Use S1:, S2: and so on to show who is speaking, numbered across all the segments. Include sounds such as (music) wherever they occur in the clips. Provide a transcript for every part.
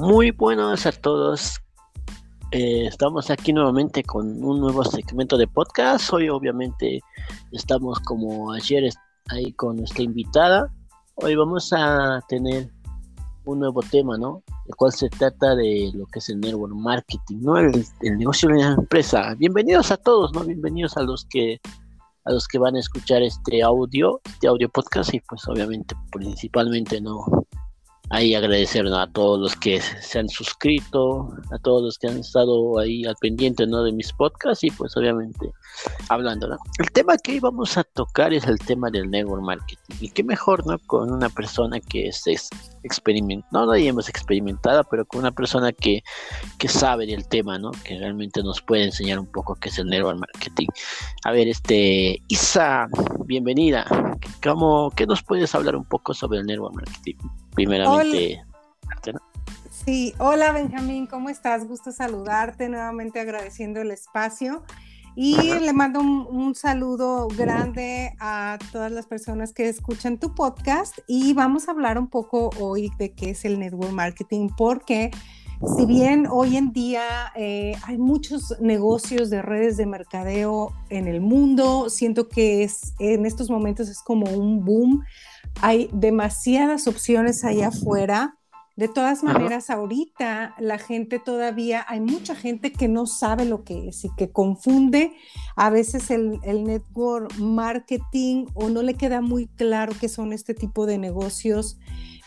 S1: Muy buenos a todos. Eh, estamos aquí nuevamente con un nuevo segmento de podcast. Hoy obviamente estamos como ayer ahí con nuestra invitada. Hoy vamos a tener un nuevo tema, ¿no? El cual se trata de lo que es el network marketing, ¿no? El, el negocio de la empresa. Bienvenidos a todos, ¿no? Bienvenidos a los que a los que van a escuchar este audio, este audio podcast y pues obviamente principalmente no ahí agradecer a todos los que se han suscrito, a todos los que han estado ahí al pendiente de mis podcasts y pues obviamente hablando. El tema que hoy vamos a tocar es el tema del network marketing y qué mejor ¿no? con una persona que es, experimentada, no hemos experimentada, pero con una persona que, que sabe del tema, ¿no? que realmente nos puede enseñar un poco qué es el network marketing. A ver, este Isa, bienvenida. ¿Cómo, ¿Qué nos puedes hablar un poco sobre el network marketing? Primeramente.
S2: Sí, hola Benjamín, ¿cómo estás? Gusto saludarte, nuevamente agradeciendo el espacio. Y le mando un, saludo grande a todas las personas que escuchan tu podcast y vamos a hablar un poco hoy de qué es el network marketing, porque si bien hoy en día eh, hay muchos negocios de redes de mercadeo en el mundo, siento que es, en estos momentos es como un boom. Hay demasiadas opciones allá afuera. De todas maneras, ahorita la gente todavía, hay mucha gente que no sabe lo que es y que confunde. A veces el, network marketing o no le queda muy claro qué son este tipo de negocios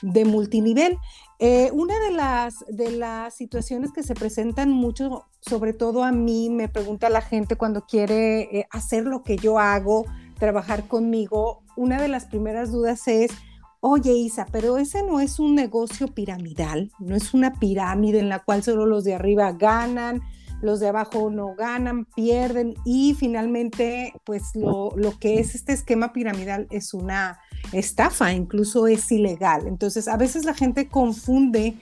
S2: de multinivel. Eh, una de las, de las situaciones que se presentan mucho, sobre todo a mí, me pregunta la gente cuando quiere eh, hacer lo que yo hago, trabajar conmigo, una de las primeras dudas es, oye Isa, pero ese no es un negocio piramidal, no es una pirámide en la cual solo los de arriba ganan, los de abajo no ganan, pierden y finalmente pues lo, que es este esquema piramidal es una estafa, incluso es ilegal. Entonces a veces la gente confunde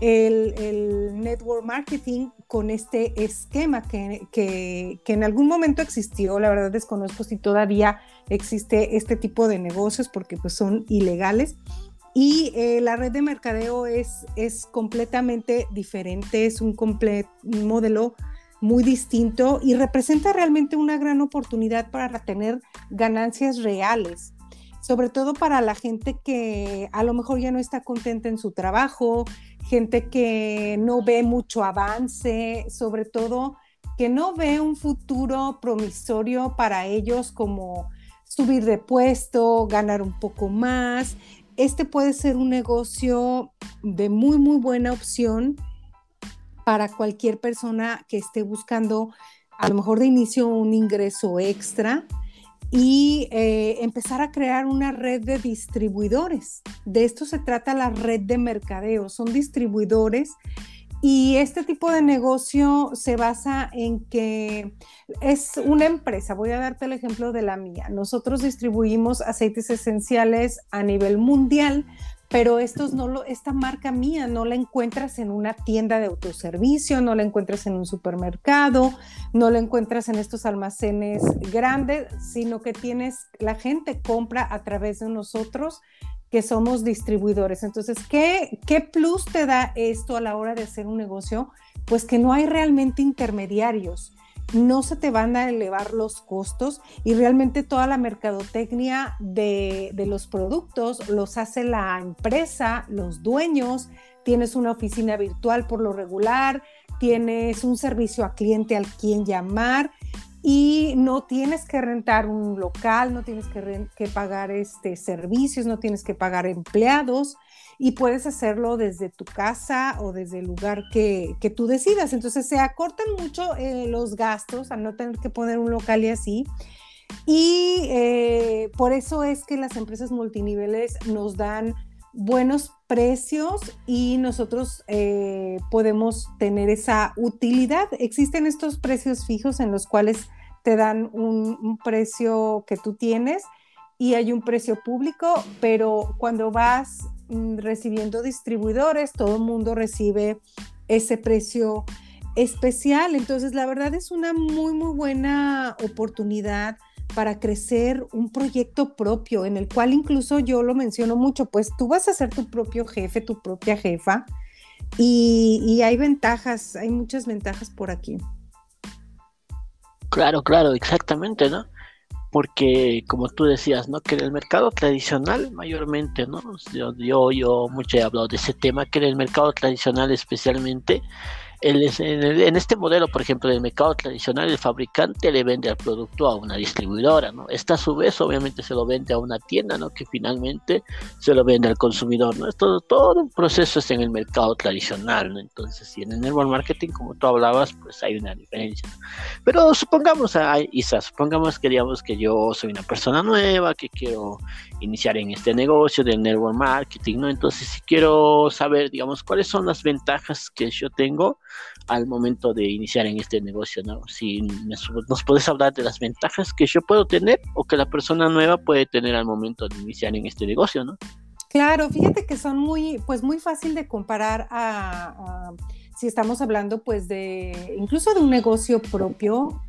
S2: el, network marketing con este esquema que, que, en algún momento existió, la verdad desconozco si todavía existe este tipo de negocios porque pues son ilegales. Y eh, la red de mercadeo es, es completamente diferente, es un, un modelo muy distinto y representa realmente una gran oportunidad para tener ganancias reales sobre todo para la gente que a lo mejor ya no está contenta en su trabajo, gente que no ve mucho avance, sobre todo que no ve un futuro promisorio para ellos como subir de puesto, ganar un poco más. Este puede ser un negocio de muy, muy buena opción para cualquier persona que esté buscando a lo mejor de inicio un ingreso extra y eh, empezar a crear una red de distribuidores. De esto se trata la red de mercadeo, son distribuidores y este tipo de negocio se basa en que es una empresa. Voy a darte el ejemplo de la mía. Nosotros distribuimos aceites esenciales a nivel mundial, pero estos no esta marca mía no la encuentras en una tienda de autoservicio, no la encuentras en un supermercado, no la encuentras en estos almacenes grandes, sino que tienes, la gente compra a través de nosotros que somos distribuidores. Entonces, ¿qué, ¿qué plus te da esto a la hora de hacer un negocio? Pues que no hay realmente intermediarios no se te van a elevar los costos y realmente toda la mercadotecnia de, los productos los hace la empresa, los dueños, tienes una oficina virtual por lo regular, tienes un servicio a cliente al quien llamar y no tienes que rentar un local, no tienes que, que pagar este, servicios, no tienes que pagar empleados y puedes hacerlo desde tu casa o desde el lugar que, tú decidas. Entonces se acortan mucho eh, los gastos al no tener que poner un local y así. Y eh, por eso es que las empresas multiniveles nos dan buenos precios y nosotros eh, podemos tener esa utilidad. Existen estos precios fijos en los cuales te dan un precio que tú tienes y hay un precio público, pero cuando vas recibiendo distribuidores, todo el mundo recibe ese precio especial. Entonces, la verdad es una muy, muy buena oportunidad para crecer un proyecto propio, en el cual incluso yo lo menciono mucho, pues tú vas a ser tu propio jefe, tu propia jefa, y, hay ventajas, hay muchas ventajas por aquí.
S1: Claro, claro, exactamente, ¿no? Porque como tú decías, ¿no? Que en el mercado tradicional mayormente, ¿no? Yo, yo, yo mucho he hablado de ese tema, que en el mercado tradicional especialmente en, este modelo, por ejemplo, del mercado tradicional, el fabricante le vende el producto a una distribuidora, ¿no? Esta a su vez obviamente se lo vende a una tienda, ¿no? Que finalmente se lo vende al consumidor, ¿no? Es todo, un proceso es en el mercado tradicional, ¿no? Entonces, si en el network marketing, como tú hablabas, pues hay una diferencia. Pero supongamos, Isa, supongamos que digamos que yo soy una persona nueva, que quiero iniciar en este negocio del network marketing, ¿no? Entonces, si quiero saber, digamos, cuáles son las ventajas que yo tengo, al momento de iniciar en este negocio, ¿no? Si nos puedes hablar de las ventajas que yo puedo tener o que la persona nueva puede tener al momento de iniciar en este negocio, ¿no?
S2: Claro, fíjate que son muy, pues muy fácil de comparar a, si estamos hablando pues de incluso de un negocio propio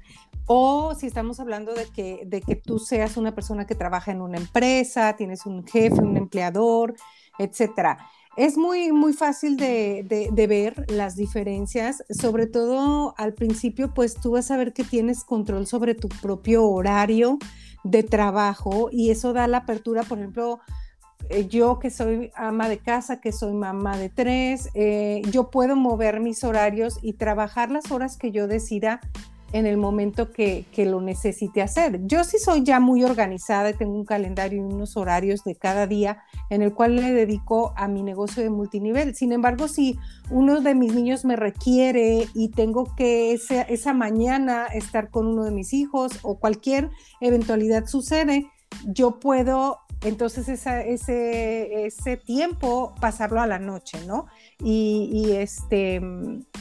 S2: o si estamos hablando de que, de que tú seas una persona que trabaja en una empresa, tienes un jefe, un empleador, etcétera. Es muy, muy fácil de, ver las diferencias, sobre todo al principio, pues tú vas a ver que tienes control sobre tu propio horario de trabajo y eso da la apertura, por ejemplo, eh, yo que soy ama de casa, que soy mamá de tres, eh, yo puedo mover mis horarios y trabajar las horas que yo decida en el momento que, lo necesite hacer. Yo sí soy ya muy organizada y tengo un calendario y unos horarios de cada día en el cual le dedico a mi negocio de multinivel. Sin embargo, si uno de mis niños me requiere y tengo que esa, esa mañana estar con uno de mis hijos o cualquier eventualidad sucede, yo puedo entonces ese, ese tiempo pasarlo a la noche, ¿no? Y, este,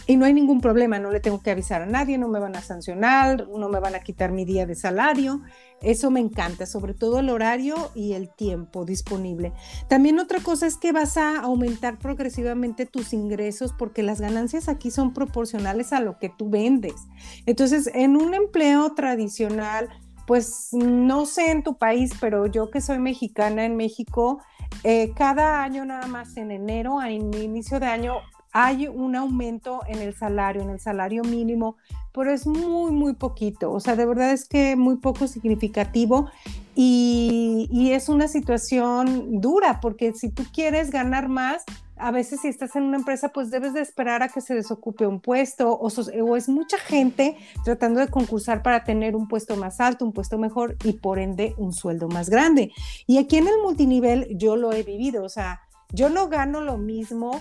S2: y no hay ningún problema, no le tengo que avisar a nadie, no me van a sancionar, no me van a quitar mi día de salario. Eso me encanta, sobre todo el horario y el tiempo disponible. También otra cosa es que vas a aumentar progresivamente tus ingresos porque las ganancias aquí son proporcionales a lo que tú vendes. Entonces, en un empleo tradicional, pues no sé en tu país, pero yo que soy mexicana en México, eh, cada año nada más en enero, a inicio de año, hay un aumento en el salario, en el salario mínimo, pero es muy, muy poquito. O sea, de verdad es que muy poco significativo y, es una situación dura porque si tú quieres ganar más, a veces si estás en una empresa, pues debes de esperar a que se desocupe un puesto o, o, es mucha gente tratando de concursar para tener un puesto más alto, un puesto mejor y por ende un sueldo más grande. Y aquí en el multinivel yo lo he vivido, o sea, yo no gano lo mismo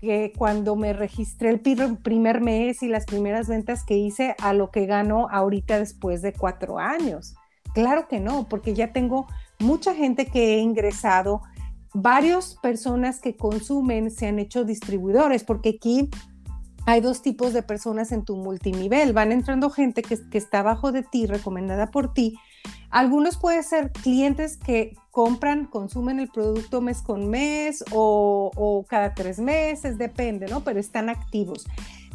S2: que cuando me registré el primer mes y las primeras ventas que hice a lo que gano ahorita después de cuatro años. Claro que no, porque ya tengo mucha gente que he ingresado varias personas que consumen se han hecho distribuidores, porque aquí hay dos tipos de personas en tu multinivel. Van entrando gente que, está abajo de ti, recomendada por ti. Algunos pueden ser clientes que compran, consumen el producto mes con mes o, o cada tres meses, depende, ¿no? Pero están activos.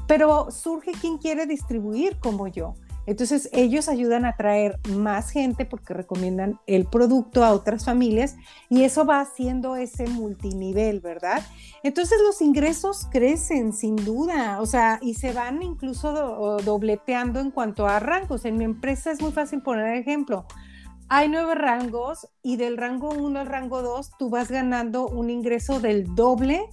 S2: Pero surge quien quiere distribuir como yo. Entonces ellos ayudan a traer más gente porque recomiendan el producto a otras familias y eso va haciendo ese multinivel, ¿verdad? Entonces los ingresos crecen sin duda, o sea, y se van incluso dobleteando en cuanto a rangos. En mi empresa es muy fácil poner ejemplo. Hay nueve rangos y del rango 1 al rango 2 tú vas ganando un ingreso del doble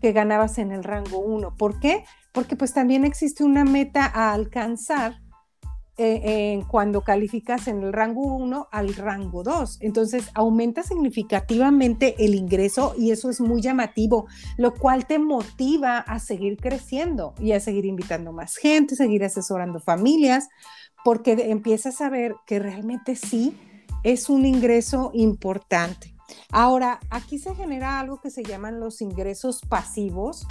S2: que ganabas en el rango 1. ¿Por qué? Porque pues también existe una meta a alcanzar eh, cuando calificas en el rango 1 al rango 2. Entonces aumenta significativamente el ingreso y eso es muy llamativo, lo cual te motiva a seguir creciendo y a seguir invitando más gente, seguir asesorando familias, porque empiezas a ver que realmente sí es un ingreso importante. Ahora, aquí se genera algo que se llaman los ingresos pasivos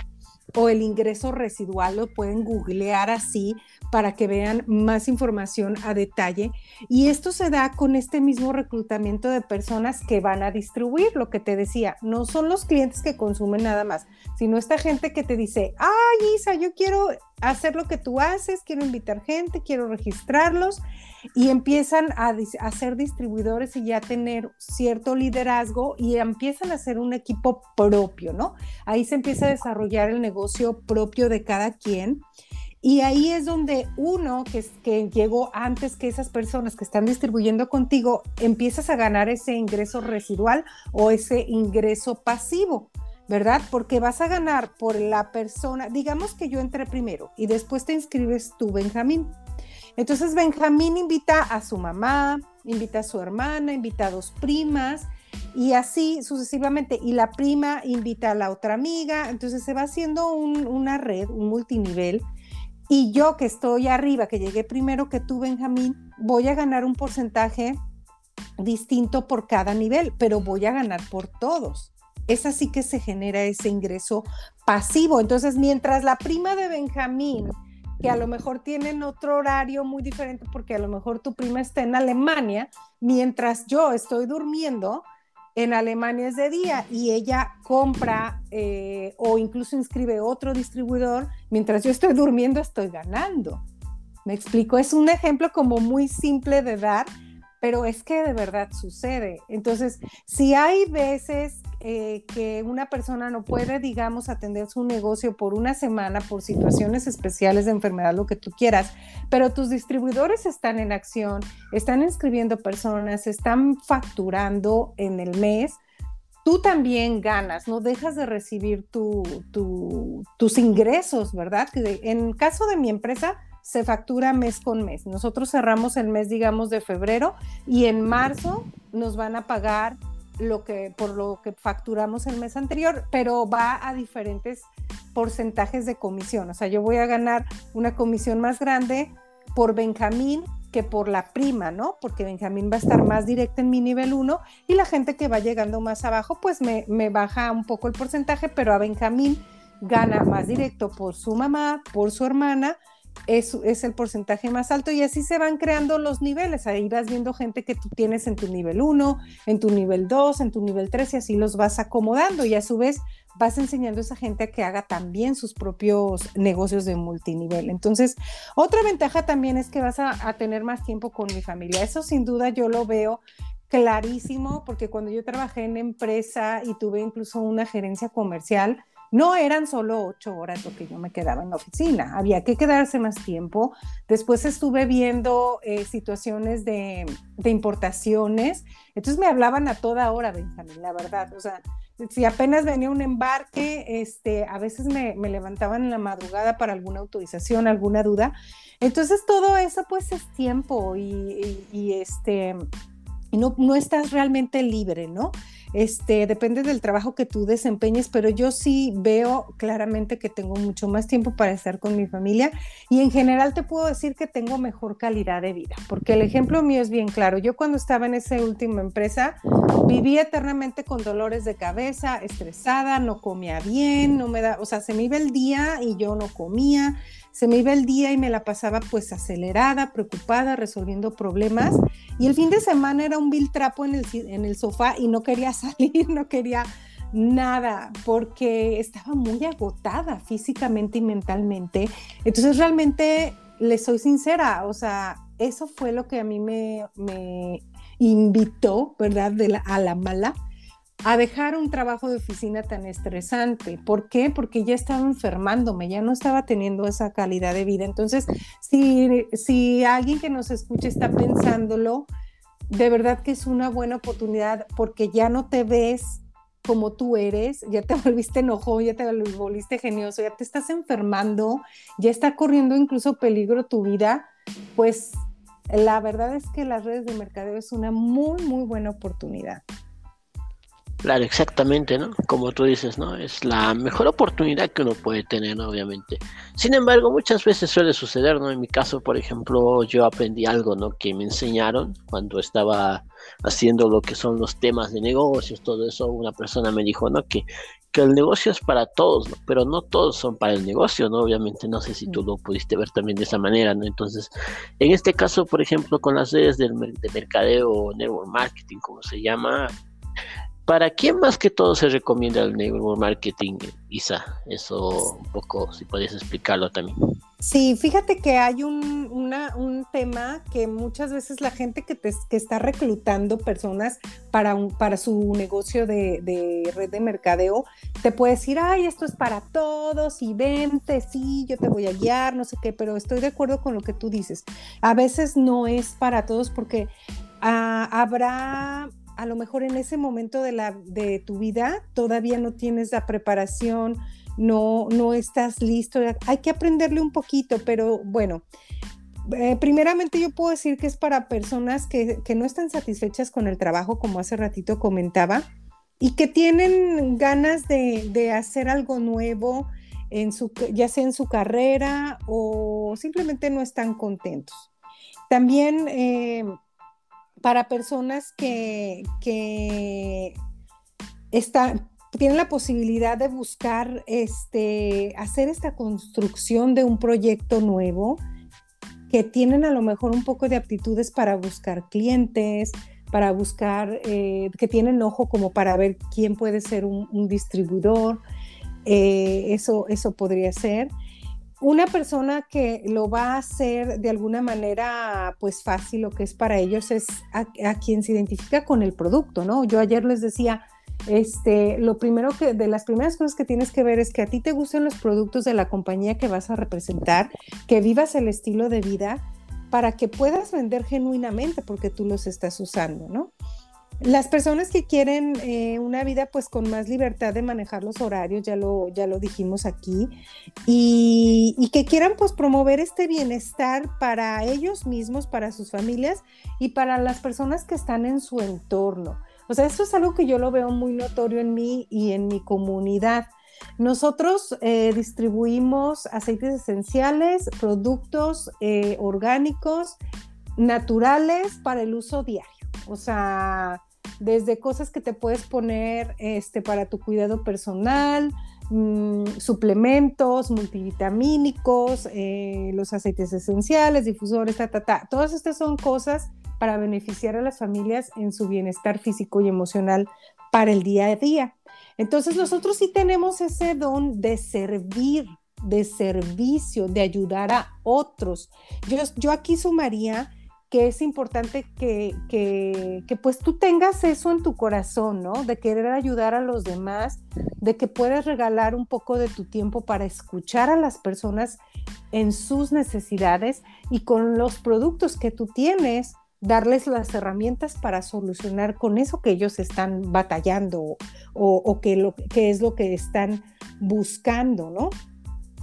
S2: o el ingreso residual, lo pueden googlear así para que vean más información a detalle. Y esto se da con este mismo reclutamiento de personas que van a distribuir, lo que te decía, no son los clientes que consumen nada más, sino esta gente que te dice, ay Isa, yo quiero hacer lo que tú haces, quiero invitar gente, quiero registrarlos. Y empiezan a, a, ser distribuidores y ya tener cierto liderazgo y empiezan a ser un equipo propio, ¿no? Ahí se empieza a desarrollar el negocio propio de cada quien. Y ahí es donde uno que, que llegó antes que esas personas que están distribuyendo contigo, empiezas a ganar ese ingreso residual o ese ingreso pasivo. ¿verdad? Porque vas a ganar por la persona, digamos que yo entré primero y después te inscribes tú, Benjamín. Entonces Benjamín invita a su mamá, invita a su hermana, invita a dos primas y así sucesivamente. Y la prima invita a la otra amiga. Entonces se va haciendo una red, un multinivel. Y yo que estoy arriba, que llegué primero que tú, Benjamín, voy a ganar un porcentaje distinto por cada nivel, pero voy a ganar por todos es así que se genera ese ingreso pasivo. Entonces, mientras la prima de Benjamín, que a lo mejor tienen otro horario muy diferente porque a lo mejor tu prima está en Alemania, mientras yo estoy durmiendo, en Alemania es de día y ella compra eh, o incluso inscribe otro distribuidor, mientras yo estoy durmiendo estoy ganando. Me explico, es un ejemplo como muy simple de dar, pero es que de verdad sucede. Entonces, si hay veces eh, que una persona no puede, digamos, atender su negocio por una semana por situaciones especiales de enfermedad, lo que tú quieras, pero tus distribuidores están en acción, están inscribiendo personas, están facturando en el mes, tú también ganas, no dejas de recibir tus ingresos, ¿verdad? En caso de mi empresa, se factura mes con mes. Nosotros cerramos el mes, digamos, de febrero y en marzo nos van a pagar lo que por lo que facturamos el mes anterior, pero va a diferentes porcentajes de comisión. O sea, yo voy a ganar una comisión más grande por Benjamín que por la prima, ¿no? Porque Benjamín va a estar más directo en mi nivel 1 y la gente que va llegando más abajo, pues me, me baja un poco el porcentaje, pero a Benjamín gana más directo por su mamá, por su hermana, es, es, el porcentaje más alto y así se van creando los niveles. Ahí vas viendo gente que tú tienes en tu nivel 1, en tu nivel 2, en tu nivel 3 y así los vas acomodando y a su vez vas enseñando a esa gente a que haga también sus propios negocios de multinivel. Entonces, otra ventaja también es que vas a, a tener más tiempo con mi familia. Eso sin duda yo lo veo clarísimo porque cuando yo trabajé en empresa y tuve incluso una gerencia comercial, no eran solo ocho horas lo que yo me quedaba en la oficina, había que quedarse más tiempo. Después estuve viendo eh, situaciones de, importaciones, entonces me hablaban a toda hora, Benjamín, la verdad. O sea, si apenas venía un embarque, este, a veces me, levantaban en la madrugada para alguna autorización, alguna duda. Entonces todo eso pues es tiempo y, este, no, no estás realmente libre, ¿no? Este, depende del trabajo que tú desempeñes, pero yo sí veo claramente que tengo mucho más tiempo para estar con mi familia y en general te puedo decir que tengo mejor calidad de vida, porque el ejemplo mío es bien claro. Yo cuando estaba en esa última empresa vivía eternamente con dolores de cabeza, estresada, no comía bien, no me da, o sea, se me iba el día y yo no comía se me iba el día y me la pasaba pues acelerada, preocupada, resolviendo problemas. Y el fin de semana era un vil trapo en el, en el sofá y no quería (laughs) salir, no quería nada, porque estaba muy agotada físicamente y mentalmente. Entonces realmente le soy sincera, o sea, eso fue lo que a mí me, me invitó, ¿verdad? A la mala a dejar un trabajo de oficina tan estresante. ¿Por qué? Porque ya estaba enfermándome, ya no estaba teniendo esa calidad de vida. Entonces, si, si alguien que nos escucha está pensándolo, de verdad que es una buena oportunidad porque ya no te ves como tú eres, ya te (laughs) volviste enojo, ya te volviste genioso, ya te estás enfermando, ya está corriendo incluso peligro tu vida, pues la verdad es que las redes de mercadeo es una muy, muy buena oportunidad.
S1: Claro, exactamente, ¿no? Como tú dices, ¿no? Es la mejor oportunidad que uno puede tener, obviamente. Sin embargo, muchas veces suele suceder, ¿no? En mi caso, por ejemplo, yo aprendí algo, ¿no? Que me enseñaron cuando estaba haciendo lo que son los temas de negocios, todo eso. Una persona me dijo, ¿no? Que, que el negocio es para todos, ¿no? Pero no todos son para el negocio, ¿no? Obviamente, no sé si tú lo pudiste ver también de esa manera, ¿no? Entonces, en este caso, por ejemplo, con las redes del, de mercadeo, network marketing, como se llama, ¿Para quién más que todo se recomienda el network marketing, Isa? Eso un poco, si podías explicarlo también.
S2: Sí, fíjate que hay un, un tema que muchas veces la gente que, te, que está reclutando personas para, un, para su negocio de, de, red de mercadeo, te puede decir, ay, esto es para todos y vente, sí, yo te voy a guiar, no sé qué, pero estoy de acuerdo con lo que tú dices. A veces no es para todos porque ah, habrá a lo mejor en ese momento de, la, de tu vida todavía no tienes la preparación, no, no estás listo, hay que aprenderle un poquito, pero bueno, eh, primeramente yo puedo decir que es para personas que, no están satisfechas con el trabajo, como hace ratito comentaba, y que tienen ganas de, hacer algo nuevo, en su, ya sea en su carrera o simplemente no están contentos. También eh, para personas que, tienen la posibilidad de buscar este, hacer esta construcción de un proyecto nuevo, que tienen a lo mejor un poco de aptitudes para buscar clientes, para buscar, eh, que tienen ojo como para ver quién puede ser un, distribuidor, eh, eso, eso podría ser una persona que lo va a hacer de alguna manera pues fácil, lo que es para ellos es a, quien se identifica con el producto, ¿no? Yo ayer les decía, este, lo primero que, de las primeras cosas que tienes que ver es que a ti te gusten los productos de la compañía que vas a representar, que vivas el estilo de vida para que puedas vender genuinamente porque tú los estás usando, ¿no? Las personas que quieren eh, una vida pues con más libertad de manejar los horarios, ya lo, ya lo dijimos aquí, y, que quieran pues promover este bienestar para ellos mismos, para sus familias y para las personas que están en su entorno. O sea, esto es algo que yo lo veo muy notorio en mí y en mi comunidad. Nosotros eh, distribuimos aceites esenciales, productos eh, orgánicos, naturales para el uso diario. O sea, desde cosas que te puedes poner este, para tu cuidado personal, mm, suplementos multivitamínicos, eh, los aceites esenciales, difusores, ta, ta, ta. Todas estas son cosas para beneficiar a las familias en su bienestar físico y emocional para el día a día. Entonces nosotros sí tenemos ese don de servir, de servicio, de ayudar a otros. Yo, yo aquí sumaría que es importante que, que, pues tú tengas eso en tu corazón, ¿no? De querer ayudar a los demás, de que puedas regalar un poco de tu tiempo para escuchar a las personas en sus necesidades y con los productos que tú tienes, darles las herramientas para solucionar con eso que ellos están batallando o, o que, lo, que es lo que están buscando, ¿no?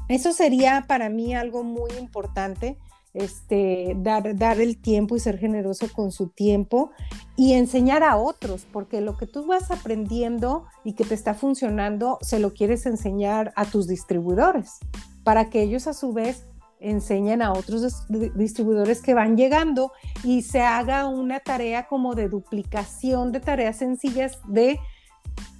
S2: Eso sería para mí algo muy importante este, dar, dar el tiempo y ser generoso con su tiempo y enseñar a otros, porque lo que tú vas aprendiendo y que te está funcionando, se lo quieres enseñar a tus distribuidores, para que ellos a su vez enseñen a otros distribuidores que van llegando y se haga una tarea como de duplicación de tareas sencillas de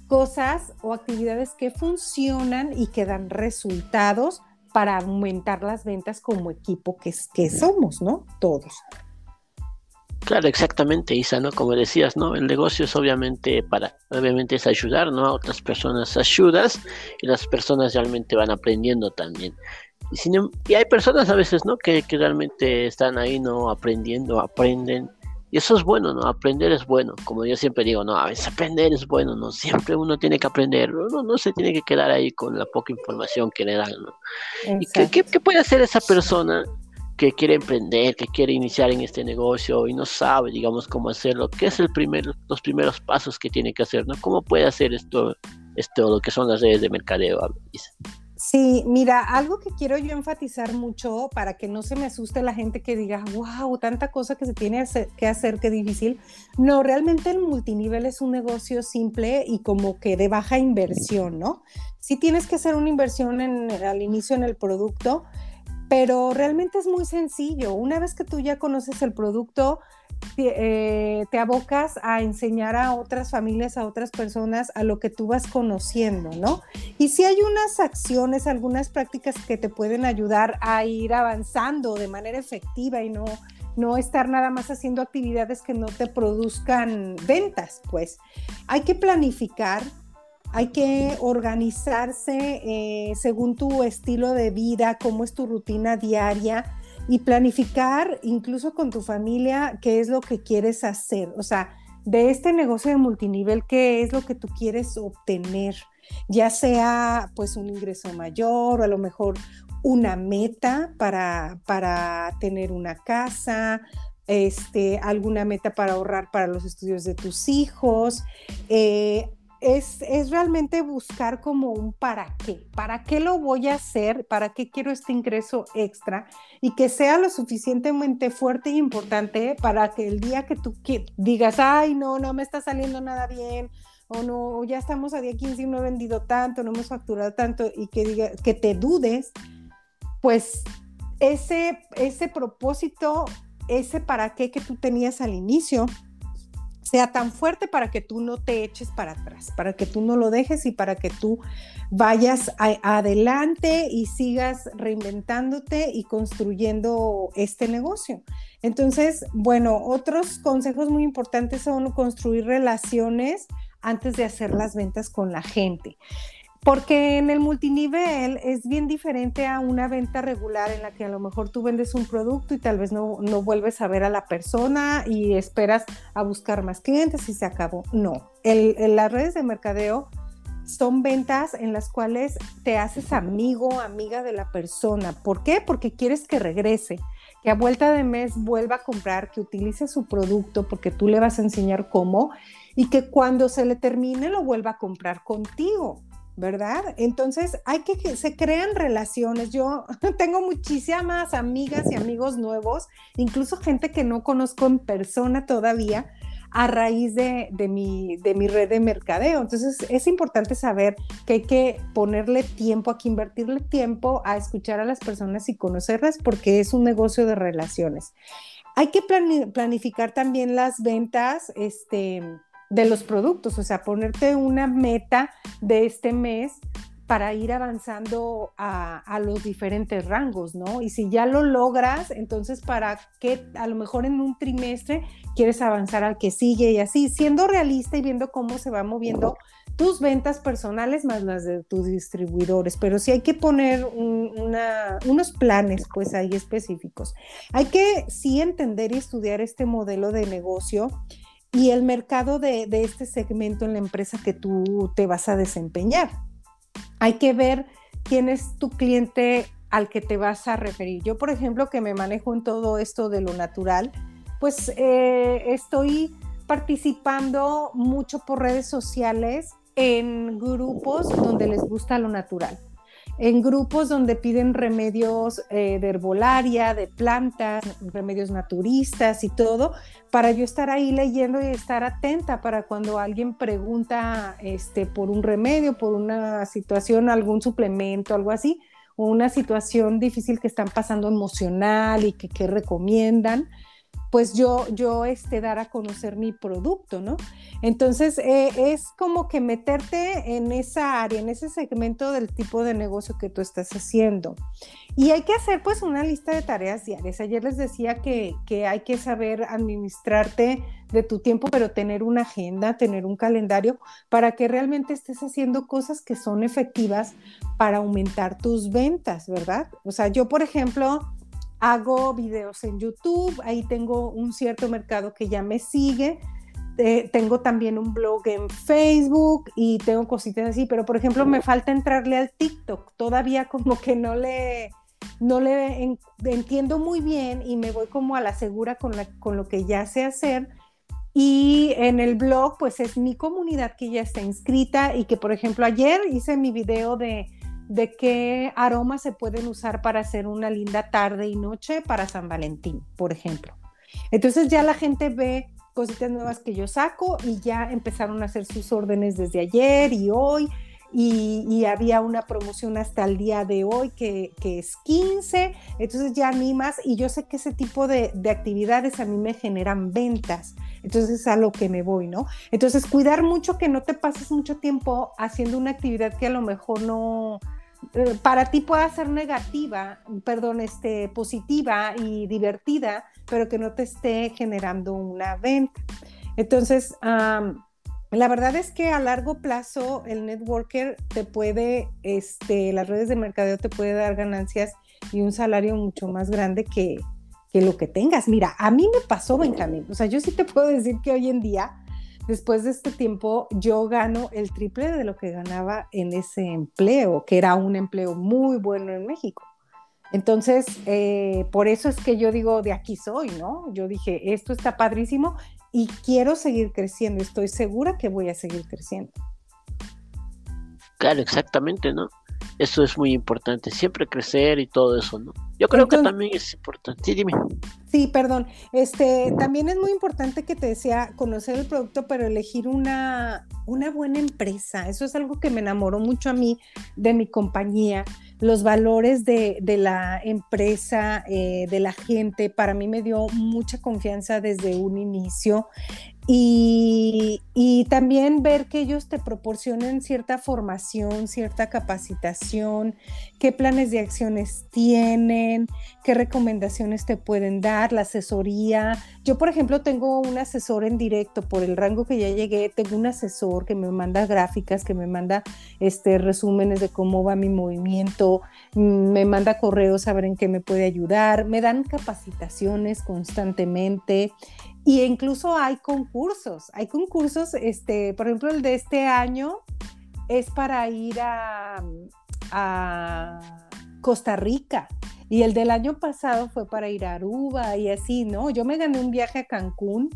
S2: cosas o actividades que funcionan y que dan resultados para aumentar las ventas como equipo que, que somos, ¿no? Todos.
S1: Claro, exactamente, Isa, ¿no? Como decías, ¿no? El negocio es obviamente para, obviamente es ayudar, ¿no? A otras personas ayudas y las personas realmente van aprendiendo también. Y, em, y hay personas a veces, ¿no? Que, que realmente están ahí, ¿no? Aprendiendo, aprenden y eso es bueno, ¿no? Aprender es bueno. Como yo siempre digo, no, a veces aprender es bueno, ¿no? Siempre uno tiene que aprender, uno no se tiene que quedar ahí con la poca información que le dan, ¿no? ¿Y qué, qué, puede hacer esa persona que quiere emprender, que quiere iniciar en este negocio y no sabe, digamos, cómo hacerlo? ¿Qué es el primer, los primeros pasos que tiene que hacer, ¿no? ¿Cómo puede hacer esto, esto lo que son las redes de mercadeo?
S2: Sí, mira, algo que quiero yo enfatizar mucho para que no se me asuste la gente que diga, wow, tanta cosa que se tiene que hacer, qué difícil. No, realmente el multinivel es un negocio simple y como que de baja inversión, ¿no? Sí tienes que hacer una inversión al inicio en el producto, pero realmente es muy sencillo. Una vez que tú ya conoces el producto, eh, te abocas a enseñar a otras familias, a otras personas, a lo que tú vas conociendo, ¿no? Y si hay unas acciones, algunas prácticas que te pueden ayudar a ir avanzando de manera efectiva y no no estar nada más haciendo actividades que no te produzcan ventas, pues hay que planificar, hay que organizarse eh, según tu estilo de vida, cómo es tu rutina diaria y planificar incluso con tu familia qué es lo que quieres hacer, o sea, de este negocio de multinivel, qué es lo que tú quieres obtener ya sea pues un ingreso mayor o a lo mejor una meta para, para tener una casa, este, alguna meta para ahorrar para los estudios de tus hijos. Eh, es, es, realmente buscar como un para qué, para qué lo voy a hacer, para qué quiero este ingreso extra y que sea lo suficientemente fuerte e importante para que el día que tú digas, ay, no, no me está saliendo nada bien, o no, ya estamos a día 15 y no he vendido tanto, no hemos facturado tanto y que, diga, que te dudes, pues ese, ese propósito, ese para qué que tú tenías al inicio, sea tan fuerte para que tú no te eches para atrás, para que tú no lo dejes y para que tú vayas adelante y sigas reinventándote y construyendo este negocio. Entonces, bueno, otros consejos muy importantes son construir relaciones antes de hacer las ventas con la gente. Porque en el multinivel es bien diferente a una venta regular en la que a lo mejor tú vendes un producto y tal vez no, vuelves a ver a la persona y esperas a buscar más clientes y se acabó. No, el, las redes de mercadeo son ventas en las cuales te haces amigo, amiga de la persona. ¿Por qué? Porque quieres que regrese, que a vuelta de mes vuelva a comprar, que utilice su producto porque tú le vas a enseñar cómo y que cuando se le termine lo vuelva a comprar contigo, ¿verdad? Entonces hay que se crean relaciones. Yo (laughs) tengo muchísimas amigas y amigos nuevos, incluso gente que no conozco en persona todavía, a raíz de, mi, de mi red de mercadeo. Entonces es importante saber que hay que ponerle tiempo, hay que invertirle tiempo a escuchar a las personas y conocerlas porque es un negocio de relaciones. Hay que planificar también las ventas, este, de los productos, o sea, ponerte una meta de este mes para ir avanzando a, los diferentes rangos, ¿no? Y si ya lo logras, entonces para qué, a lo mejor en un trimestre quieres avanzar al que sigue y así, siendo realista y viendo cómo se va moviendo tus ventas personales más las de tus distribuidores, pero sí hay que poner unos planes pues ahí específicos. Hay que sí entender y estudiar este modelo de negocio y el mercado de, este segmento en la empresa que tú te vas a desempeñar. Hay que ver quién es tu cliente al que te vas a referir. Yo, por ejemplo, que me manejo en todo esto de lo natural, pues eh, estoy participando mucho por redes sociales en grupos donde les gusta lo natural en grupos donde piden remedios eh, de herbolaria, de plantas, remedios naturistas y todo, para yo estar ahí leyendo y estar atenta para cuando alguien pregunta este, por un remedio, por una situación, algún suplemento, algo así, o una situación difícil que están pasando emocional y que, que recomiendan pues yo, yo este, dar a conocer mi producto, ¿no? Entonces, eh, es como que meterte en esa área, en ese segmento del tipo de negocio que tú estás haciendo. Y hay que hacer pues una lista de tareas diarias. Ayer les decía que, que hay que saber administrarte de tu tiempo, pero tener una agenda, tener un calendario para que realmente estés haciendo cosas que son efectivas para aumentar tus ventas, ¿verdad? O sea, yo, por ejemplo, hago videos en YouTube, ahí tengo un cierto mercado que ya me sigue. Eh, tengo también un blog en Facebook y tengo cositas así, pero por ejemplo me falta entrarle al TikTok. Todavía como que no le, no le entiendo muy bien y me voy como a la segura con, con lo que ya sé hacer. Y en el blog, pues es mi comunidad que ya está inscrita y que, por ejemplo, ayer hice mi video de de qué aromas se pueden usar para hacer una linda tarde y noche para San Valentín, por ejemplo. Entonces ya la gente ve cositas nuevas que yo saco y ya empezaron a hacer sus órdenes desde ayer y hoy. Y, había una promoción hasta el día de hoy que, es 15, entonces ya ni más y yo sé que ese tipo de, de, actividades a mí me generan ventas, entonces es a lo que me voy, ¿no? Entonces cuidar mucho que no te pases mucho tiempo haciendo una actividad que a lo mejor no, para ti pueda ser negativa, perdón, este, positiva y divertida, pero que no te esté generando una venta. Entonces, la verdad es que a largo plazo el networker te puede, este, las redes de mercadeo te puede dar ganancias y un salario mucho más grande que, que lo que tengas. Mira, a mí me pasó, Benjamín. O sea, yo sí te puedo decir que hoy en día después de este tiempo yo gano el triple de lo que ganaba en ese empleo, que era un empleo muy bueno en México. Entonces, eh, por eso es que yo digo, de aquí soy, ¿no? Yo dije, esto está padrísimo y quiero seguir creciendo, estoy segura que voy a seguir creciendo.
S1: Claro, exactamente, ¿no? Eso es muy importante, siempre crecer y todo eso, ¿no? Yo creo que también es importante. Sí, dime.
S2: Sí, perdón. Este, también es muy importante que te decía conocer el producto, pero elegir una, una buena empresa. Eso es algo que me enamoró mucho a mí de mi compañía. Los valores de, la empresa, eh, de la gente, para mí me dio mucha confianza desde un inicio. Y, también ver que ellos te proporcionen cierta formación, cierta capacitación, qué planes de acciones tienen, qué recomendaciones te pueden dar, la asesoría. Yo, por ejemplo, tengo un asesor en directo por el rango que ya llegué, tengo un asesor que me manda gráficas, que me manda este, resúmenes de cómo va mi movimiento, me manda correos a ver en qué me puede ayudar, me dan capacitaciones constantemente. Y incluso hay concursos, hay concursos, este, por ejemplo, el de este año es para ir a, Costa Rica y el del año pasado fue para ir a Aruba y así, ¿no? Yo me gané un viaje a Cancún,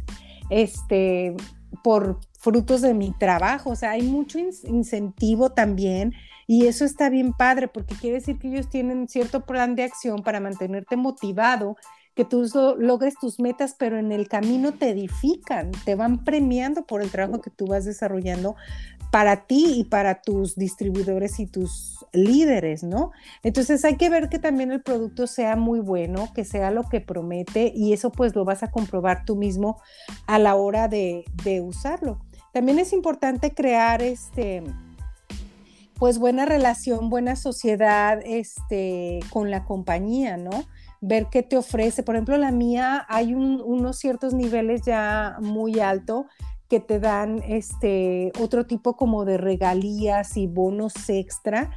S2: este, por frutos de mi trabajo, o sea, hay mucho incentivo también y eso está bien padre porque quiere decir que ellos tienen cierto plan de acción para mantenerte motivado que tú logres tus metas, pero en el camino te edifican, te van premiando por el trabajo que tú vas desarrollando para ti y para tus distribuidores y tus líderes, ¿no? Entonces hay que ver que también el producto sea muy bueno, que sea lo que promete y eso pues lo vas a comprobar tú mismo a la hora de, de usarlo. También es importante crear este pues buena relación, buena sociedad este, con la compañía, ¿no? ver qué te ofrece. Por ejemplo, la mía hay unos ciertos niveles ya muy alto que te dan este otro tipo como de regalías y bonos extra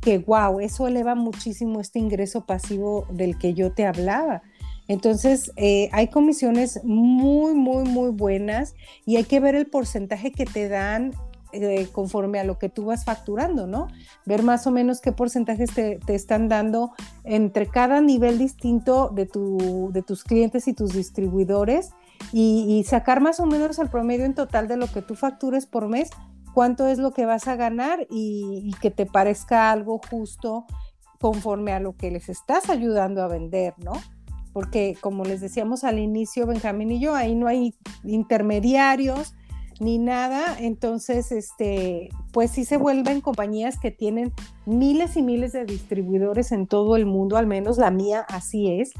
S2: que wow, eso eleva muchísimo este ingreso pasivo del que yo te hablaba. Entonces, eh, hay comisiones muy, muy, muy buenas y hay que ver el porcentaje que te dan eh, conforme a lo que tú vas facturando, ¿no? Ver más o menos qué porcentajes te, están dando entre cada nivel distinto de, tu, de tus clientes y tus distribuidores y, sacar más o menos el promedio en total de lo que tú factures por mes, cuánto es lo que vas a ganar y, que te parezca algo justo conforme a lo que les estás ayudando a vender, ¿no? Porque como les decíamos al inicio, Benjamín y yo, ahí no hay intermediarios, ni nada. Entonces, este, pues sí se vuelven compañías que tienen miles y miles de distribuidores en todo el mundo, al menos la mía así es.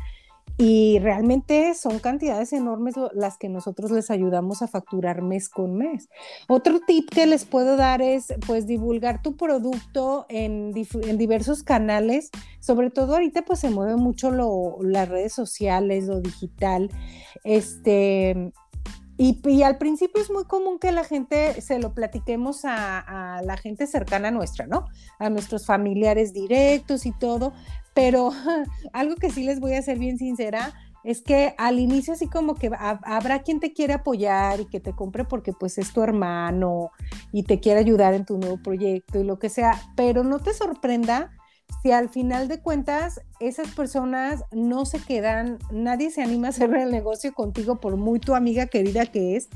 S2: Y realmente son cantidades enormes las que nosotros les ayudamos a facturar mes con mes. Otro tip que les puedo dar es pues divulgar tu producto en, en diversos canales. Sobre todo ahorita pues se mueve mucho lo, las redes sociales, lo digital. Este, y, al principio es muy común que la gente se lo platiquemos a, la gente cercana nuestra, ¿no? A nuestros familiares directos y todo, pero (laughs) algo que sí les voy a ser bien sincera es que al inicio así como que habrá quien te quiere apoyar y que te compre porque pues es tu hermano y te quiere ayudar en tu nuevo proyecto y lo que sea, pero no te sorprenda si al final de cuentas esas personas no se quedan, nadie se anima a hacer el negocio contigo por muy tu amiga querida que es,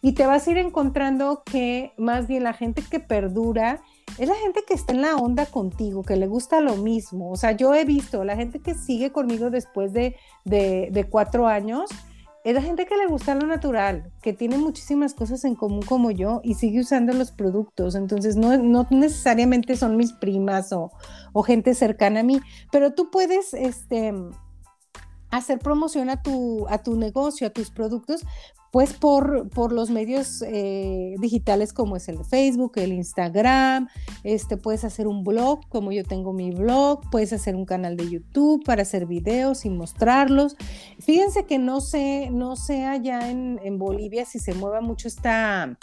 S2: y te vas a ir encontrando que más bien la gente que perdura es la gente que está en la onda contigo, que le gusta lo mismo. O sea, yo he visto la gente que sigue conmigo después de, de, cuatro años, es la gente que le gusta lo natural, que tiene muchísimas cosas en común como yo y sigue usando los productos. Entonces, no, no necesariamente son mis primas o, o, gente cercana a mí, pero tú puedes este, hacer promoción a tu, a tu negocio, a tus productos, pues por, por los medios eh, digitales como es el Facebook, el Instagram, este, puedes hacer un blog como yo tengo mi blog, puedes hacer un canal de YouTube para hacer videos y mostrarlos. Fíjense que no sé, no allá en, en Bolivia si se mueva mucho esta,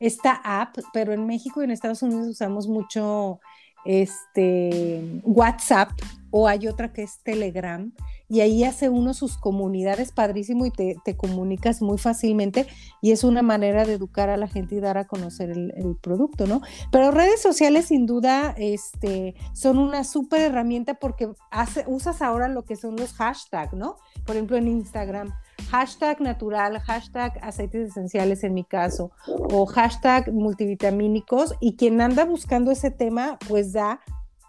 S2: esta app, pero en México y en Estados Unidos usamos mucho este, WhatsApp o hay otra que es Telegram y ahí hace uno sus comunidades padrísimo y te, comunicas muy fácilmente y es una manera de educar a la gente y dar a conocer el, producto, ¿no? Pero redes sociales sin duda este, son una súper herramienta porque hace, usas ahora lo que son los hashtags, ¿no? Por ejemplo en Instagram hashtag natural, hashtag aceites esenciales en mi caso, o hashtag multivitamínicos, y quien anda buscando ese tema, pues da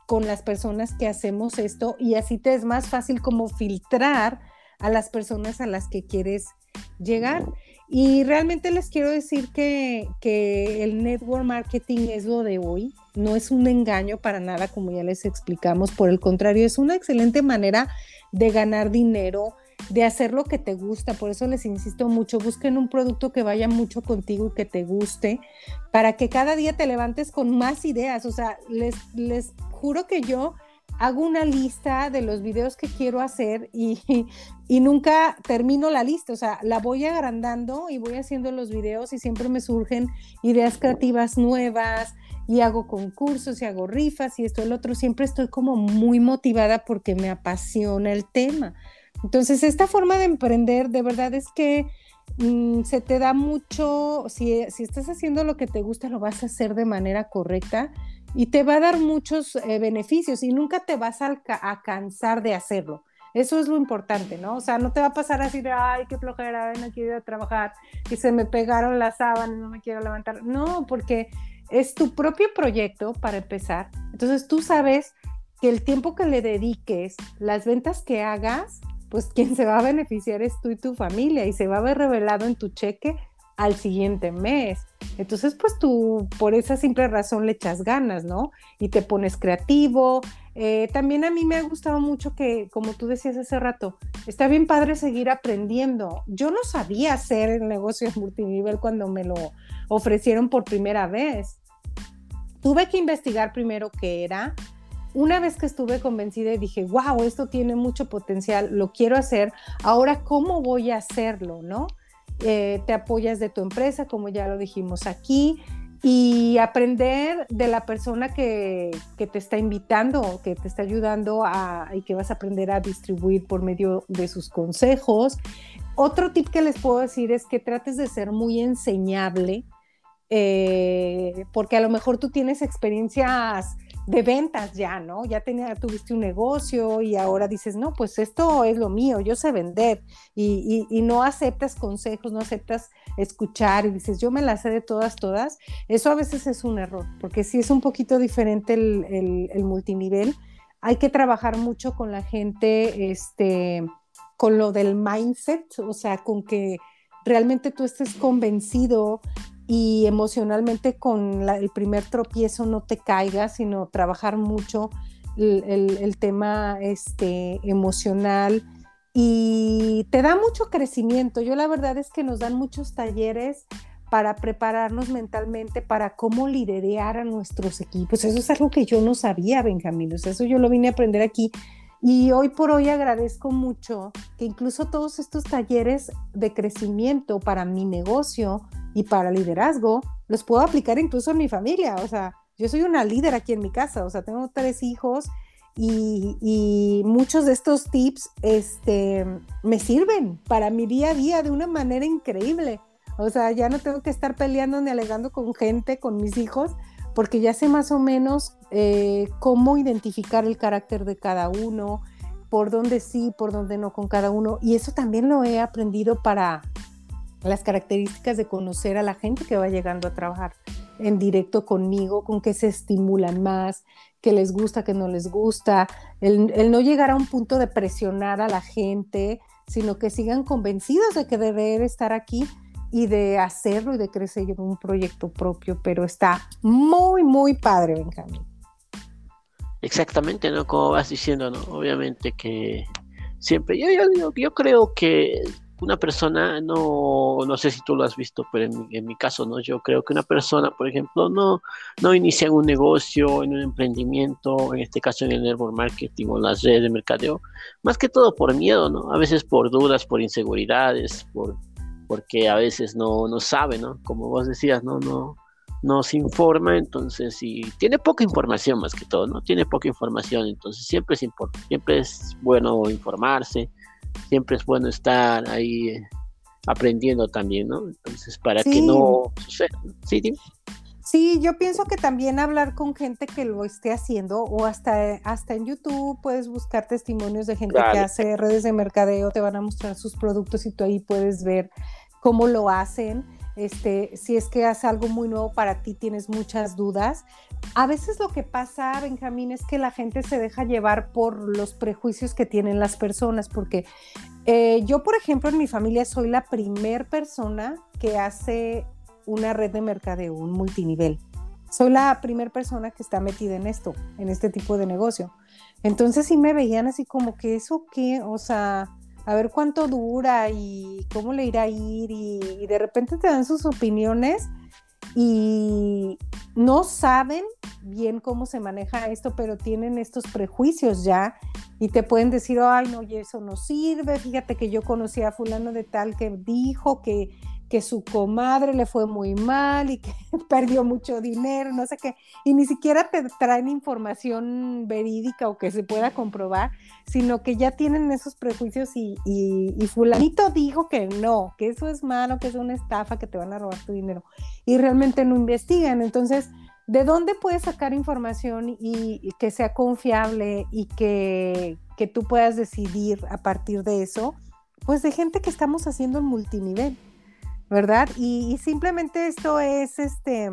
S2: con las personas que hacemos esto y así te es más fácil como filtrar a las personas a las que quieres llegar. Y realmente les quiero decir que, que, el network marketing es lo de hoy, no es un engaño para nada, como ya les explicamos, por el contrario, es una excelente manera de ganar dinero, de hacer lo que te gusta. Por eso les insisto mucho, busquen un producto que vaya mucho contigo y que te guste, para que cada día te levantes con más ideas. O sea, les, les juro que yo hago una lista de los videos que quiero hacer y, y, nunca termino la lista, o sea, la voy agrandando y voy haciendo los videos y siempre me surgen ideas creativas nuevas y hago concursos y hago rifas y esto el otro, siempre estoy como muy motivada porque me apasiona el tema. Entonces, esta forma de emprender, de verdad es que mm, se te da mucho, si, si, estás haciendo lo que te gusta, lo vas a hacer de manera correcta y te va a dar muchos eh, beneficios y nunca te vas a, a, cansar de hacerlo. Eso es lo importante, ¿no? O sea, no te va a pasar así de, ay, qué flojera, no quiero ir a trabajar y se me pegaron las sábanas, no me quiero levantar. No, porque es tu propio proyecto para empezar. Entonces tú sabes que el tiempo que le dediques, las ventas que hagas, pues quien se va a beneficiar es tú y tu familia y se va a ver revelado en tu cheque al siguiente mes. Entonces, pues tú por esa simple razón le echas ganas, ¿no? Y te pones creativo. Eh, también a mí me ha gustado mucho que, como tú decías hace rato, está bien padre seguir aprendiendo. Yo no sabía hacer el negocio multinivel cuando me lo ofrecieron por primera vez. Tuve que investigar primero qué era, una vez que estuve convencida y dije, wow, esto tiene mucho potencial, lo quiero hacer, ahora cómo voy a hacerlo, ¿no? Eh, te apoyas de tu empresa, como ya lo dijimos aquí, y aprender de la persona que, te está invitando, que te está ayudando a, y que vas a aprender a distribuir por medio de sus consejos. Otro tip que les puedo decir es que trates de ser muy enseñable, eh, porque a lo mejor tú tienes experiencias de ventas ya, ¿no? Ya tenía, tuviste un negocio y ahora dices, no, pues esto es lo mío, yo sé vender y, no aceptas consejos, no aceptas escuchar y dices, yo me la sé de todas, todas. Eso a veces es un error, porque si es un poquito diferente el, el, multinivel, hay que trabajar mucho con la gente, este, con lo del mindset, o sea, con que realmente tú estés convencido y emocionalmente con el primer tropiezo no te caigas, sino trabajar mucho el, tema este, emocional y te da mucho crecimiento. Yo la verdad es que nos dan muchos talleres para prepararnos mentalmente para cómo liderar a nuestros equipos. Eso es algo que yo no sabía, Benjamín. eso yo lo vine a aprender aquí. Y hoy por hoy agradezco mucho que incluso todos estos talleres de crecimiento para mi negocio y para liderazgo, los puedo aplicar incluso en mi familia. O sea, yo soy una líder aquí en mi casa, o sea, tengo tres hijos y, muchos de estos tips este, me sirven para mi día a día de una manera increíble. O sea, ya no tengo que estar peleando ni alegando con gente, con mis hijos, porque ya sé más o menos eh, cómo identificar el carácter de cada uno, por dónde sí, por dónde no con cada uno. Y eso también lo he aprendido para las características de conocer a la gente que va llegando a trabajar en directo conmigo, con qué se estimulan más, qué les gusta, qué no les gusta, el, no llegar a un punto de presionar a la gente, sino que sigan convencidos de que deben estar aquí y de hacerlo y de crecer en un proyecto propio, pero está muy, muy padre, Benjamín.
S1: Exactamente, ¿no? Como vas diciendo, ¿no? Obviamente que siempre, yo, yo, yo creo que una persona, no, no sé si tú lo has visto, pero en, mi caso, ¿no? Yo creo que una persona, por ejemplo, no, no inicia un negocio, en un emprendimiento, en este caso en el network marketing o las redes de mercadeo, más que todo por miedo, ¿no? A veces por dudas, por inseguridades, por, porque a veces no, no sabe, ¿no? Como vos decías, no, no, no se informa, entonces, y tiene poca información más que todo, ¿no? Tiene poca información, entonces siempre es, siempre es bueno informarse, siempre es bueno estar ahí eh, aprendiendo también, ¿no? Entonces, para que no suceda. Sí,
S2: Sí, yo pienso que también hablar con gente que lo esté haciendo o hasta, hasta en YouTube puedes buscar testimonios de gente que hace redes de mercadeo, te van a mostrar sus productos y tú ahí puedes ver cómo lo hacen. Este, si es que hace algo muy nuevo para ti, tienes muchas dudas. A veces lo que pasa, Benjamín, es que la gente se deja llevar por los prejuicios que tienen las personas, porque eh, yo, por ejemplo, en mi familia soy la primer persona que hace una red de mercadeo, un multinivel. Soy la primera persona que está metida en esto, en este tipo de negocio. Entonces sí me veían así como que eso qué, o sea, a ver cuánto dura y cómo le irá a ir y, de repente te dan sus opiniones y no saben bien cómo se maneja esto, pero tienen estos prejuicios ya y te pueden decir, ay, no, eso no sirve, fíjate que yo conocí a fulano de tal que dijo que que su comadre le fue muy mal y que (laughs) perdió mucho dinero, no sé qué, y ni siquiera te traen información verídica o que se pueda comprobar, sino que ya tienen esos prejuicios y, y, fulanito dijo que no, que eso es malo, que es una estafa, que te van a robar tu dinero, y realmente no investigan. Entonces, ¿de dónde puedes sacar información y, que sea confiable y que, que tú puedas decidir a partir de eso? Pues de gente que estamos haciendo en multinivel. ¿Verdad? Y, simplemente esto es, este,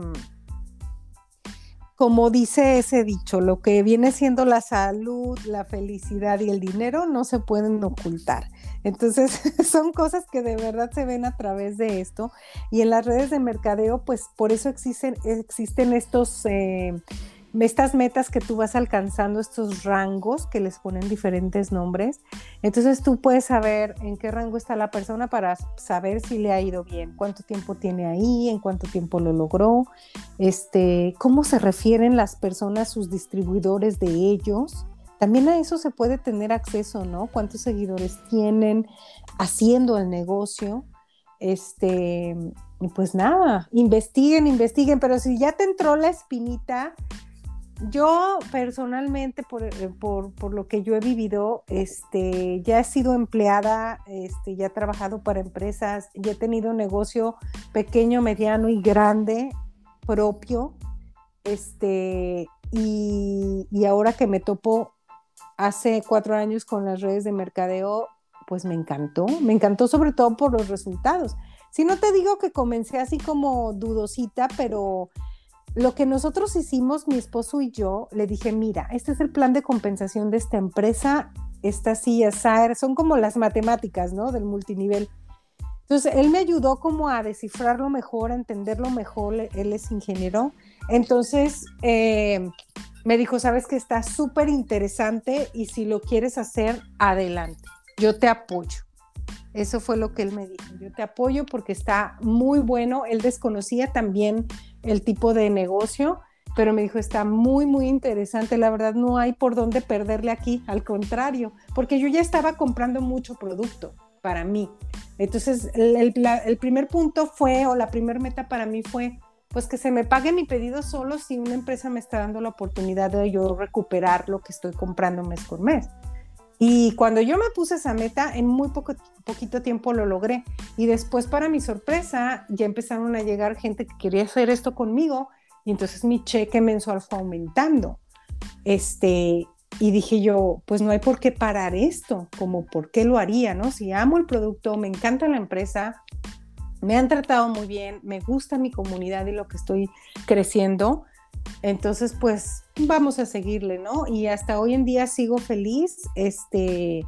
S2: como dice ese dicho, lo que viene siendo la salud, la felicidad y el dinero no se pueden ocultar. Entonces, (laughs) son cosas que de verdad se ven a través de esto. Y en las redes de mercadeo, pues por eso existen, existen estos... Eh, estas metas que tú vas alcanzando, estos rangos que les ponen diferentes nombres. Entonces tú puedes saber en qué rango está la persona para saber si le ha ido bien, cuánto tiempo tiene ahí, en cuánto tiempo lo logró, este, cómo se refieren las personas, sus distribuidores de ellos. También a eso se puede tener acceso, ¿no? Cuántos seguidores tienen haciendo el negocio. Este, pues nada, investiguen, investiguen, pero si ya te entró la espinita, yo personalmente, eh, por, lo que yo he vivido, este, ya he sido empleada, este, ya he trabajado para empresas, ya he tenido negocio pequeño, mediano y grande propio. Este, y, y ahora que me topo hace cuatro años con las redes de mercadeo, pues me encantó, me encantó sobre todo por los resultados. Si no te digo que comencé así como dudosita, pero lo que nosotros hicimos, mi esposo y yo, le dije, mira, este es el plan de compensación de esta empresa, esta SAER, son como las matemáticas, ¿no? Del multinivel. Entonces, él me ayudó como a descifrarlo mejor, a entenderlo mejor, él es ingeniero. Entonces, eh, me dijo, sabes que está súper interesante y si lo quieres hacer, adelante, yo te apoyo. Eso fue lo que él me dijo. Yo te apoyo porque está muy bueno. Él desconocía también el tipo de negocio, pero me dijo, está muy, muy interesante. La verdad, no hay por dónde perderle aquí, al contrario, porque yo ya estaba comprando mucho producto para mí. Entonces, el, primer punto fue, o la primera meta para mí fue, pues que se me pague mi pedido solo si una empresa me está dando la oportunidad de yo recuperar lo que estoy comprando mes por mes. Y cuando yo me puse esa meta, en muy poco, poquito tiempo lo logré. Y después, para mi sorpresa, ya empezaron a llegar gente que quería hacer esto conmigo. Y entonces mi cheque mensual fue aumentando. Este, y dije yo, pues no hay por qué parar esto, como por qué lo haría, ¿no? Si amo el producto, me encanta la empresa, me han tratado muy bien, me gusta mi comunidad y lo que estoy creciendo, entonces, pues vamos a seguirle, ¿no? Y hasta hoy en día sigo feliz, este,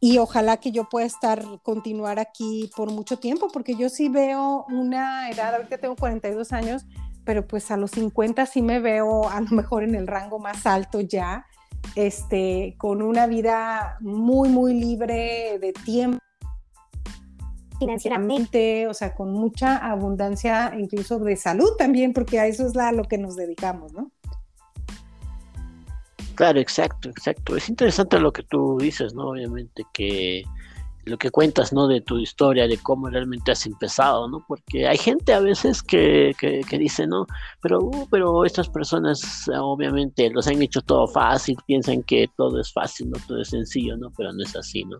S2: y ojalá que yo pueda estar, continuar aquí por mucho tiempo, porque yo sí veo una edad, ahorita tengo 42 años, pero pues a los 50 sí me veo a lo mejor en el rango más alto ya, este, con una vida muy, muy libre de tiempo financieramente, o sea, con mucha abundancia incluso de salud también, porque a eso es a lo que nos dedicamos, ¿no?
S1: Claro, exacto, exacto. Es interesante lo que tú dices, ¿no? Obviamente que lo que cuentas, ¿no? De tu historia, de cómo realmente has empezado, ¿no? Porque hay gente a veces que, que, dice, ¿no? Pero, uh, pero estas personas obviamente los han hecho todo fácil, piensan que todo es fácil, ¿no? Todo es sencillo, ¿no? Pero no es así, ¿no?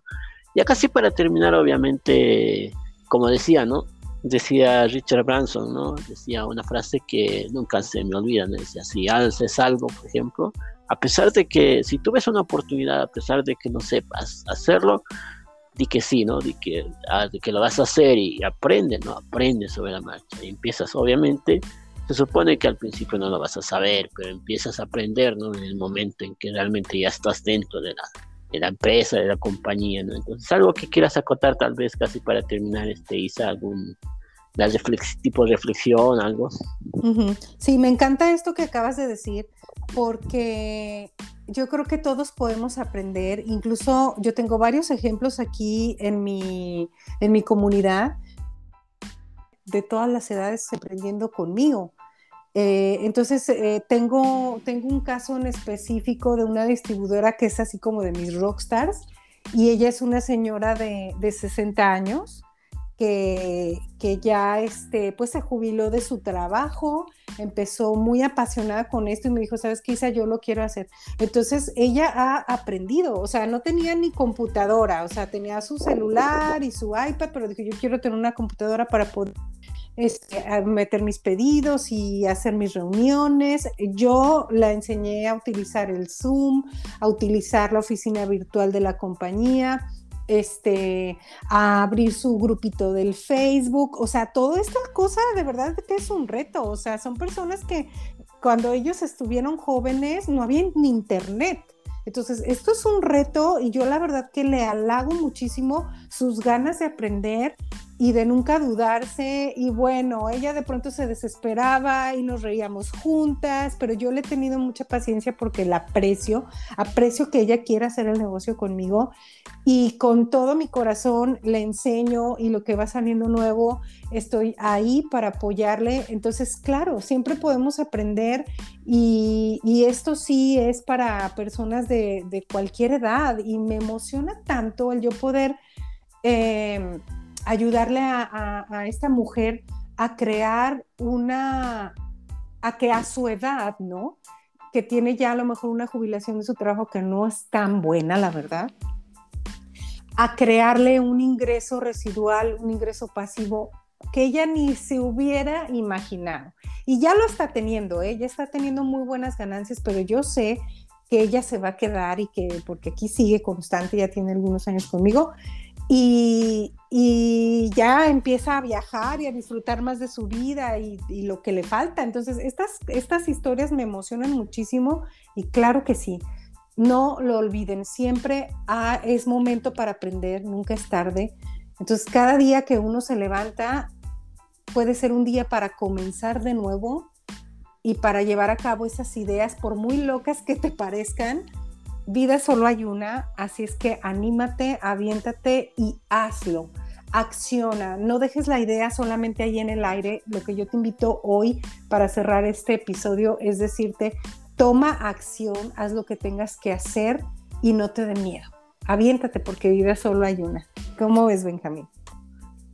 S1: Ya casi para terminar, obviamente, como decía, ¿no? Decía Richard Branson, ¿no? Decía una frase que nunca se me olvida. Decía, si haces algo, por ejemplo, a pesar de que, si tú ves una oportunidad, a pesar de que no sepas hacerlo, di que sí, ¿no? Di que, ah, que lo vas a hacer y aprende, ¿no? Aprende sobre la marcha. Y empiezas, obviamente, se supone que al principio no lo vas a saber, pero empiezas a aprender, ¿no? En el momento en que realmente ya estás dentro de la, de la empresa, de la compañía, ¿no? Entonces, algo que quieras acotar tal vez casi para terminar, este, Isa, algún tipo de reflexión, algo.
S2: Sí, me encanta esto que acabas de decir, porque yo creo que todos podemos aprender, incluso yo tengo varios ejemplos aquí en mi, en mi comunidad de todas las edades aprendiendo conmigo. Eh, entonces, eh, tengo, tengo un caso en específico de una distribuidora que es así como de mis rockstars y ella es una señora de, de 60 años que, que, ya este, pues se jubiló de su trabajo, empezó muy apasionada con esto y me dijo, ¿sabes qué, Isa? Yo lo quiero hacer. Entonces ella ha aprendido, o sea, no tenía ni computadora, o sea, tenía su celular y su iPad, pero dijo, yo quiero tener una computadora para poder este, meter mis pedidos y hacer mis reuniones. Yo la enseñé a utilizar el Zoom, a utilizar la oficina virtual de la compañía este, a abrir su grupito del Facebook, o sea, toda esta cosa de verdad que es un reto, o sea, son personas que cuando ellos estuvieron jóvenes no había ni internet. Entonces, esto es un reto y yo la verdad que le halago muchísimo sus ganas de aprender y de nunca dudarse. Y bueno, ella de pronto se desesperaba y nos reíamos juntas, pero yo le he tenido mucha paciencia porque la aprecio, aprecio que ella quiera hacer el negocio conmigo y con todo mi corazón le enseño y lo que va saliendo nuevo, estoy ahí para apoyarle. Entonces, claro, siempre podemos aprender y, esto sí es para personas de, cualquier edad y me emociona tanto el yo poder... Em, ayudarle a, esta mujer a crear una, a que a su edad, ¿no? Que tiene ya a lo mejor una jubilación de su trabajo que no es tan buena, la verdad, a crearle un ingreso residual, un ingreso pasivo que ella ni se hubiera imaginado. Y ya lo está teniendo, ella ¿eh? está teniendo muy buenas ganancias, pero yo sé que ella se va a quedar y que, porque aquí sigue constante, ya tiene algunos años conmigo, y, ya empieza a viajar y a disfrutar más de su vida y, lo que le falta. Entonces, estas, estas historias me emocionan muchísimo y claro que sí, no lo olviden, siempre ah, es momento para aprender, nunca es tarde. Entonces, cada día que uno se levanta puede ser un día para comenzar de nuevo y para llevar a cabo esas ideas, por muy locas que te parezcan, vida solo hay una, así es que anímate, aviéntate y hazlo. Acciona, no dejes la idea solamente ahí en el aire. Lo que yo te invito hoy para cerrar este episodio es decirte, toma acción, haz lo que tengas que hacer y no te dé miedo. Aviéntate porque vida solo hay una. ¿Cómo ves, Benjamín?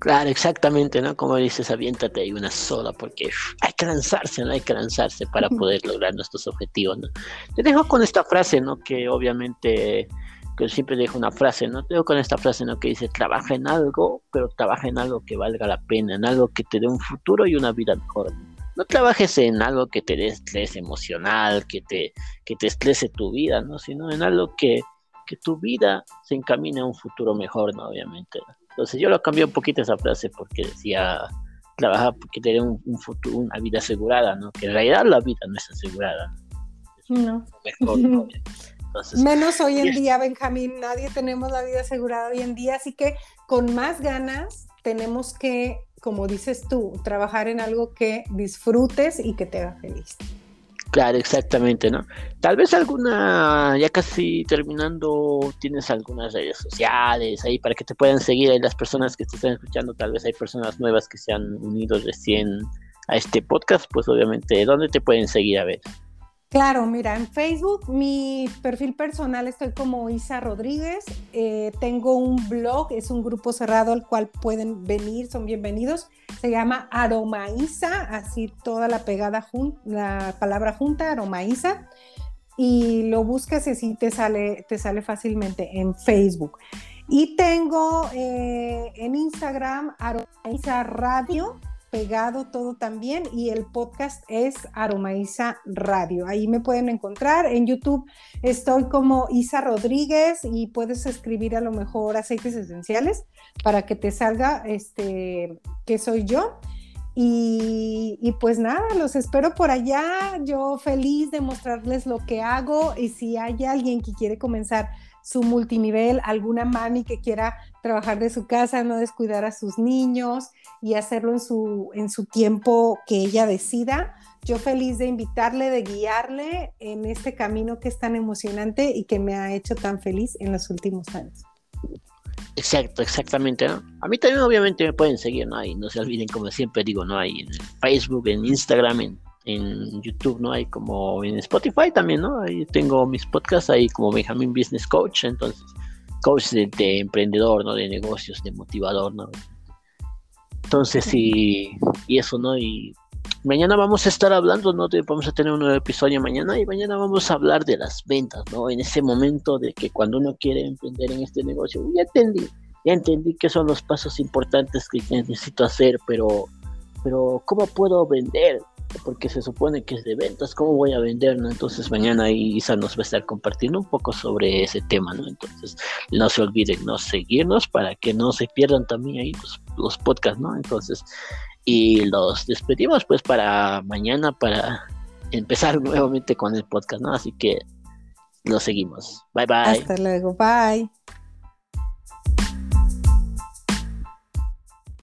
S1: Claro, exactamente, ¿no? Como dices, aviéntate ahí una sola, porque hay que lanzarse, ¿no? Hay que lanzarse para poder lograr nuestros objetivos, ¿no? Te dejo con esta frase, ¿no? Que obviamente, que siempre dejo una frase, ¿no? Te dejo con esta frase, ¿no? Que dice, trabaja en algo, pero trabaja en algo que valga la pena, en algo que te dé un futuro y una vida mejor. No trabajes en algo que te dé estrés emocional, que te, que te estrese tu vida, ¿no? Sino en algo que, que tu vida se encamine a un futuro mejor, ¿no? Obviamente, ¿no? Entonces yo lo cambié un poquito esa frase porque decía trabajar porque tener un, futuro, una vida asegurada, ¿no? Que en realidad la vida no es asegurada.
S2: no. (laughs) Menos hoy en día, Benjamín, nadie tenemos la vida asegurada hoy en día, así que con más ganas tenemos que, como dices tú, trabajar en algo que disfrutes y que te haga feliz.
S1: Claro, exactamente, ¿no? Tal vez alguna, ya casi terminando, tienes algunas redes sociales ahí para que te puedan seguir ahí las personas que te están escuchando, tal vez hay personas nuevas que se han unido recién a este podcast, pues obviamente, ¿dónde te pueden seguir a ver?
S2: Claro, mira, en Facebook mi perfil personal estoy como Isa Rodríguez, eh, tengo un blog, es un grupo cerrado al cual pueden venir, son bienvenidos, se llama Aromaísa, así toda la pegada, la palabra junta, Aromaísa, y lo buscas y así te sale, te sale fácilmente en Facebook. Y tengo eh, en Instagram Aromaísa Radio, pegado todo también y el podcast es Aromaiza Radio. Ahí me pueden encontrar. En YouTube estoy como Isa Rodríguez y puedes escribir a lo mejor aceites esenciales para que te salga este que soy yo. Y, y, pues nada, los espero por allá. Yo feliz de mostrarles lo que hago y si hay alguien que quiere comenzar su multinivel, alguna mami que quiera trabajar de su casa, no descuidar a sus niños y hacerlo en su, en su tiempo que ella decida. Yo feliz de invitarle, de guiarle en este camino que es tan emocionante y que me ha hecho tan feliz en los últimos años.
S1: Exacto, exactamente, A mí también obviamente me pueden seguir, ¿no? Y no se olviden, como siempre digo, ¿no? Hay en Facebook, en Instagram, en en YouTube, ¿no? Hay como en Spotify también, ¿no? Ahí tengo mis podcasts ahí como Benjamin Business Coach, entonces, coach de, emprendedor, ¿no? De negocios, de motivador, ¿no? Entonces, y, y eso, ¿no? Y mañana vamos a estar hablando, ¿no? De, vamos a tener un nuevo episodio mañana y mañana vamos a hablar de las ventas, ¿no? En ese momento de que cuando uno quiere emprender en este negocio, ya entendí, ya entendí que son los pasos importantes que necesito hacer, pero, pero ¿cómo puedo vender? Porque se supone que es de ventas, ¿cómo voy a vender? Entonces mañana Isa nos va a estar compartiendo un poco sobre ese tema, ¿no? Entonces no se olviden no seguirnos para que no se pierdan también ahí los, los podcasts, ¿no? Entonces, y los despedimos pues para mañana para empezar (laughs) nuevamente con el podcast, ¿no? Así que lo seguimos. Bye bye.
S2: Hasta luego, bye.